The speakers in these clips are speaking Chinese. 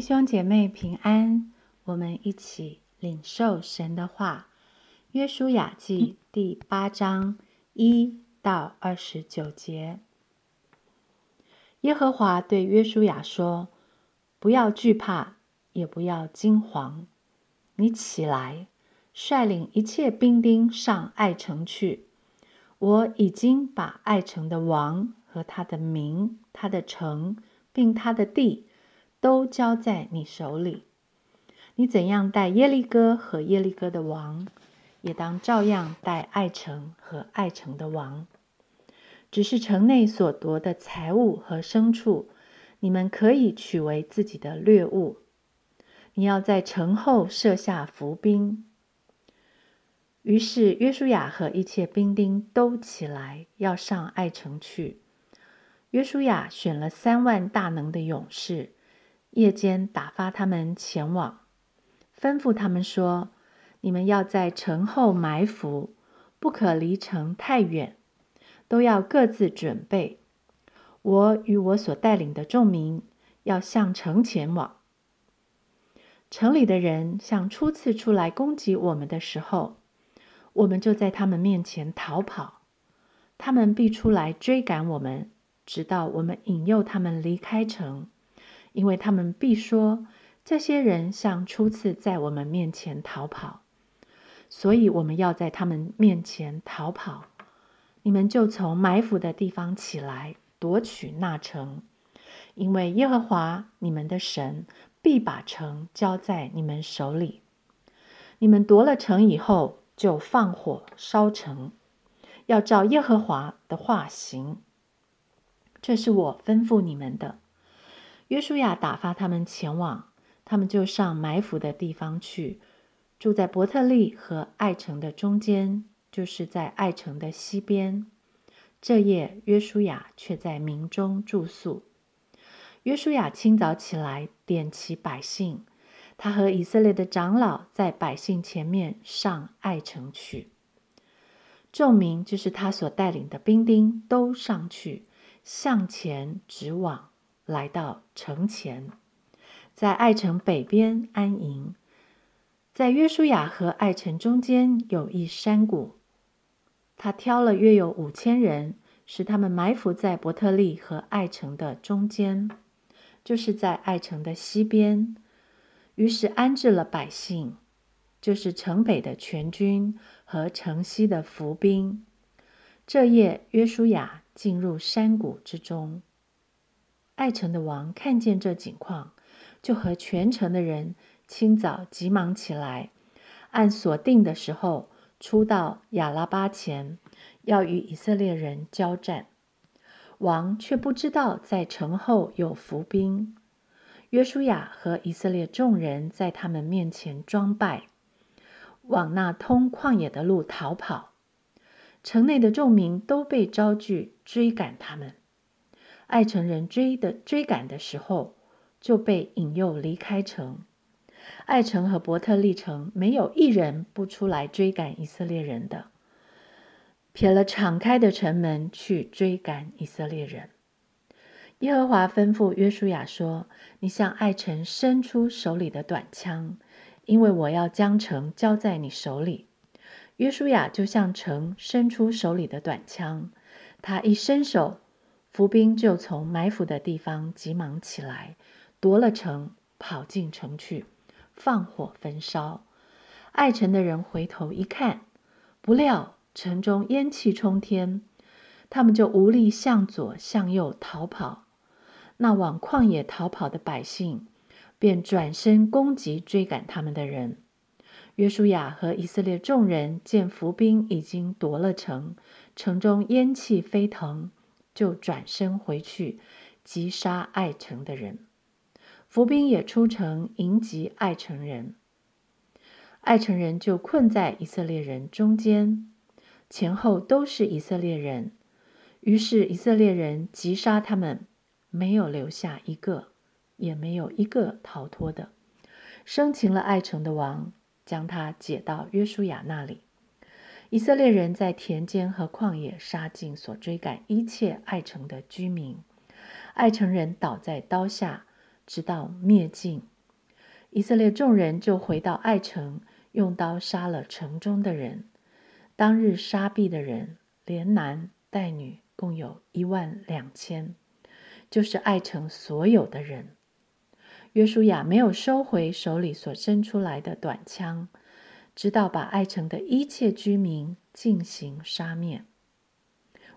弟兄姐妹平安，我们一起领受神的话。约书亚记第八章一到二十九节。耶和华对约书亚说：“不要惧怕，也不要惊惶。你起来，率领一切兵丁上爱城去。我已经把爱城的王和他的民、他的城，并他的地。”都交在你手里。你怎样待耶利哥和耶利哥的王，也当照样待爱城和爱城的王。只是城内所夺的财物和牲畜，你们可以取为自己的掠物。你要在城后设下伏兵。于是约书亚和一切兵丁都起来，要上爱城去。约书亚选了三万大能的勇士。夜间打发他们前往，吩咐他们说：“你们要在城后埋伏，不可离城太远，都要各自准备。我与我所带领的众民要向城前往。城里的人像初次出来攻击我们的时候，我们就在他们面前逃跑，他们必出来追赶我们，直到我们引诱他们离开城。”因为他们必说，这些人像初次在我们面前逃跑，所以我们要在他们面前逃跑。你们就从埋伏的地方起来，夺取那城，因为耶和华你们的神必把城交在你们手里。你们夺了城以后，就放火烧城，要照耶和华的话行。这是我吩咐你们的。约书亚打发他们前往，他们就上埋伏的地方去，住在伯特利和爱城的中间，就是在爱城的西边。这夜，约书亚却在民中住宿。约书亚清早起来，点齐百姓，他和以色列的长老在百姓前面上爱城去。众民就是他所带领的兵丁，都上去，向前直往。来到城前，在爱城北边安营。在约书亚和爱城中间有一山谷，他挑了约有五千人，使他们埋伏在伯特利和爱城的中间，就是在爱城的西边。于是安置了百姓，就是城北的全军和城西的伏兵。这夜，约书亚进入山谷之中。爱城的王看见这景况，就和全城的人清早急忙起来，按所定的时候出到亚拉巴前，要与以色列人交战。王却不知道在城后有伏兵。约书亚和以色列众人在他们面前装败，往那通旷野的路逃跑。城内的众民都被招聚追赶他们。爱城人追的追赶的时候，就被引诱离开城。爱城和伯特利城没有一人不出来追赶以色列人的，撇了敞开的城门去追赶以色列人。耶和华吩咐约书亚说：“你向爱城伸出手里的短枪，因为我要将城交在你手里。”约书亚就向城伸出手里的短枪，他一伸手。伏兵就从埋伏的地方急忙起来，夺了城，跑进城去，放火焚烧。爱城的人回头一看，不料城中烟气冲天，他们就无力向左向右逃跑。那往旷野逃跑的百姓，便转身攻击追赶他们的人。约书亚和以色列众人见伏兵已经夺了城，城中烟气飞腾。就转身回去，击杀爱城的人。伏兵也出城迎击爱城人，爱城人就困在以色列人中间，前后都是以色列人。于是以色列人击杀他们，没有留下一个，也没有一个逃脱的。生擒了爱城的王，将他解到约书亚那里。以色列人在田间和旷野杀尽所追赶一切爱城的居民，爱城人倒在刀下，直到灭尽。以色列众人就回到爱城，用刀杀了城中的人。当日杀毙的人，连男带女，共有一万两千，就是爱城所有的人。约书亚没有收回手里所伸出来的短枪，直到把爱城的一切居民进行杀灭。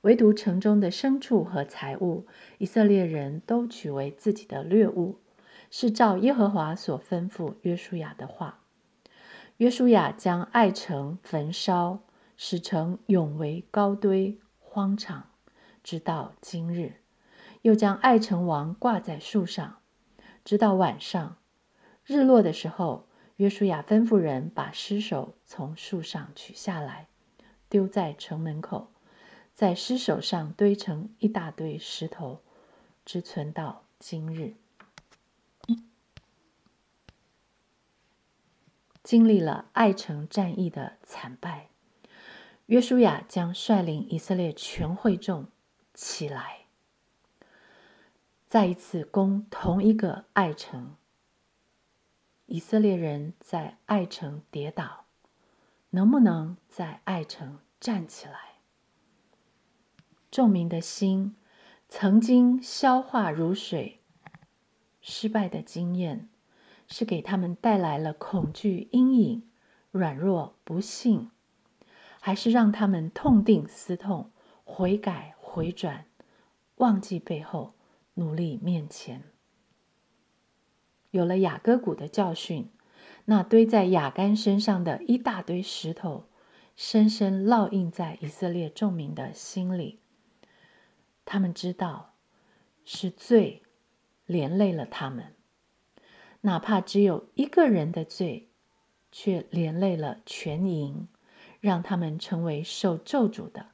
唯独城中的牲畜和财物，以色列人都取为自己的掠物。是照耶和华所吩咐约书亚的话。约书亚将爱城焚烧，使城永为高堆荒场，直到今日。又将爱城王挂在树上，直到晚上日落的时候，约书亚吩咐人把尸首从树上取下来，丢在城门口，在尸首上堆成一大堆石头，直存到今日。经历了爱城战役的惨败，约书亚将率领以色列全会众起来，再一次攻同一个爱城。以色列人在爱城跌倒，能不能在爱城站起来？众民的心曾经消化如水，失败的经验。是给他们带来了恐惧、阴影、软弱、不幸，还是让他们痛定思痛、悔改回转、忘记背后、努力面前？有了雅各谷的教训，那堆在雅干身上的一大堆石头，深深烙印在以色列众民的心里。他们知道，是罪连累了他们。哪怕只有一个人的罪，却连累了全营，让他们成为受咒诅的，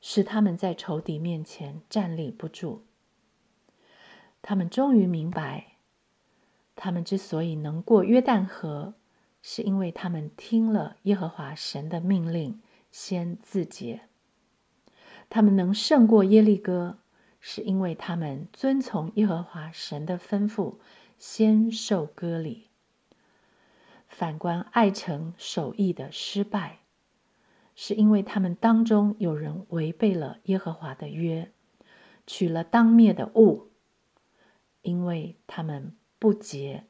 使他们在仇敌面前站立不住。他们终于明白，他们之所以能过约旦河，是因为他们听了耶和华神的命令，先自洁；他们能胜过耶利哥，是因为他们遵从耶和华神的吩咐。先受割礼。反观爱城守义的失败，是因为他们当中有人违背了耶和华的约，取了当灭的物，因为他们不结。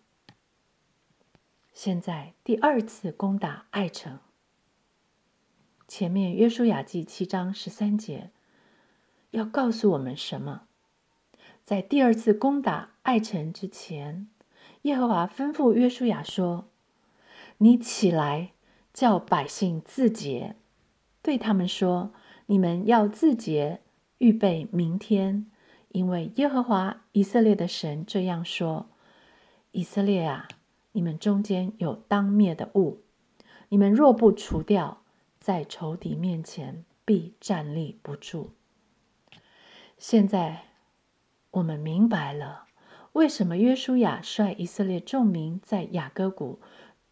现在第二次攻打爱城，前面约书亚记七章十三节要告诉我们什么？在第二次攻打爱城之前，耶和华吩咐约书亚说：“你起来，叫百姓自洁，对他们说：你们要自洁，预备明天，因为耶和华以色列的神这样说：以色列啊，你们中间有当灭的物，你们若不除掉，在仇敌面前必站立不住。现在。”我们明白了，为什么约书亚率以色列众民在雅各谷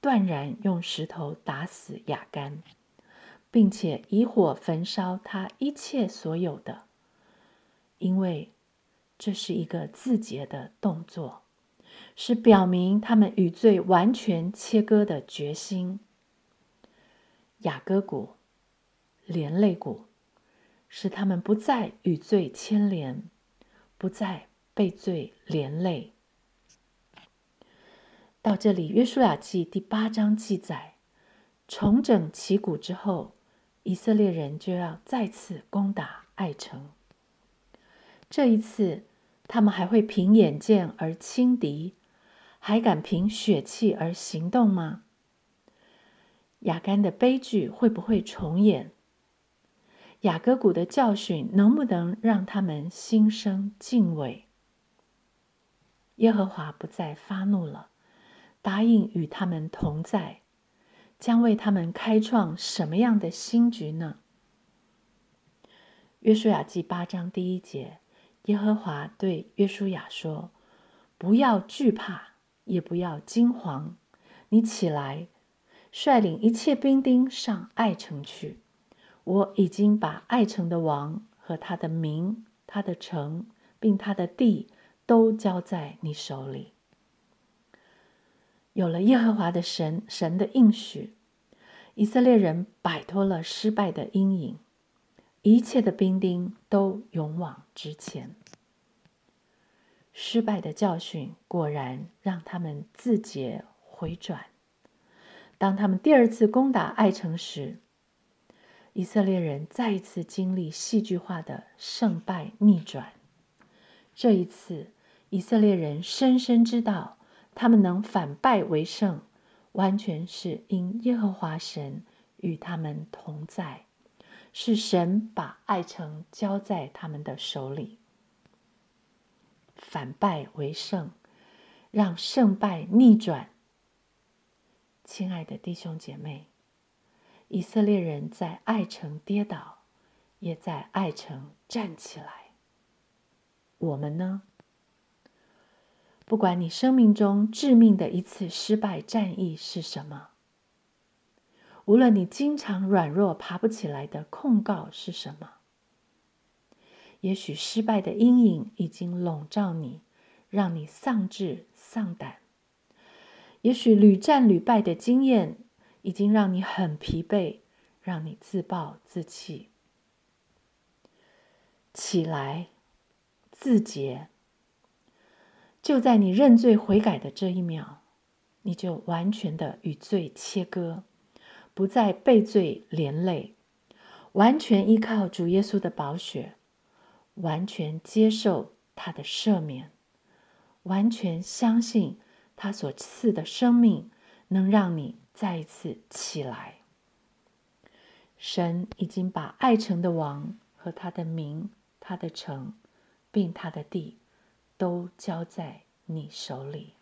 断然用石头打死雅干，并且以火焚烧他一切所有的，因为这是一个自洁的动作，是表明他们与罪完全切割的决心。雅各谷连累谷，使他们不再与罪牵连。不再被罪连累。到这里，《约书亚记》第八章记载，重整旗鼓之后，以色列人就要再次攻打爱城。这一次，他们还会凭眼见而轻敌，还敢凭血气而行动吗？雅干的悲剧会不会重演？雅各谷的教训能不能让他们心生敬畏？耶和华不再发怒了，答应与他们同在，将为他们开创什么样的新局呢？约书亚记八章第一节，耶和华对约书亚说：“不要惧怕，也不要惊惶，你起来，率领一切兵丁上爱城去。”我已经把爱城的王和他的名、他的城，并他的地都交在你手里。有了耶和华的神神的应许，以色列人摆脱了失败的阴影，一切的兵丁都勇往直前。失败的教训果然让他们自觉回转。当他们第二次攻打爱城时，以色列人再一次经历戏剧化的胜败逆转。这一次，以色列人深深知道。他们能反败为胜，完全是因耶和华神与他们同在，是神把爱城交在他们的手里。反败为胜，让胜败逆转。亲爱的弟兄姐妹，以色列人在爱城跌倒，也在爱城站起来。我们呢？不管你生命中致命的一次失败战役是什么，无论你经常软弱爬不起来的控告是什么，也许失败的阴影已经笼罩你，让你丧志丧胆；也许屡战屡败的经验已经让你很疲惫，让你自暴自弃。起来，自洁。就在你认罪悔改的这一秒，你就完全的与罪切割，不再被罪连累，完全依靠主耶稣的宝血，完全接受他的赦免，完全相信他所赐的生命能让你再一次起来。神已经把爱城的王和他的名、他的城，并他的地。都交在你手里。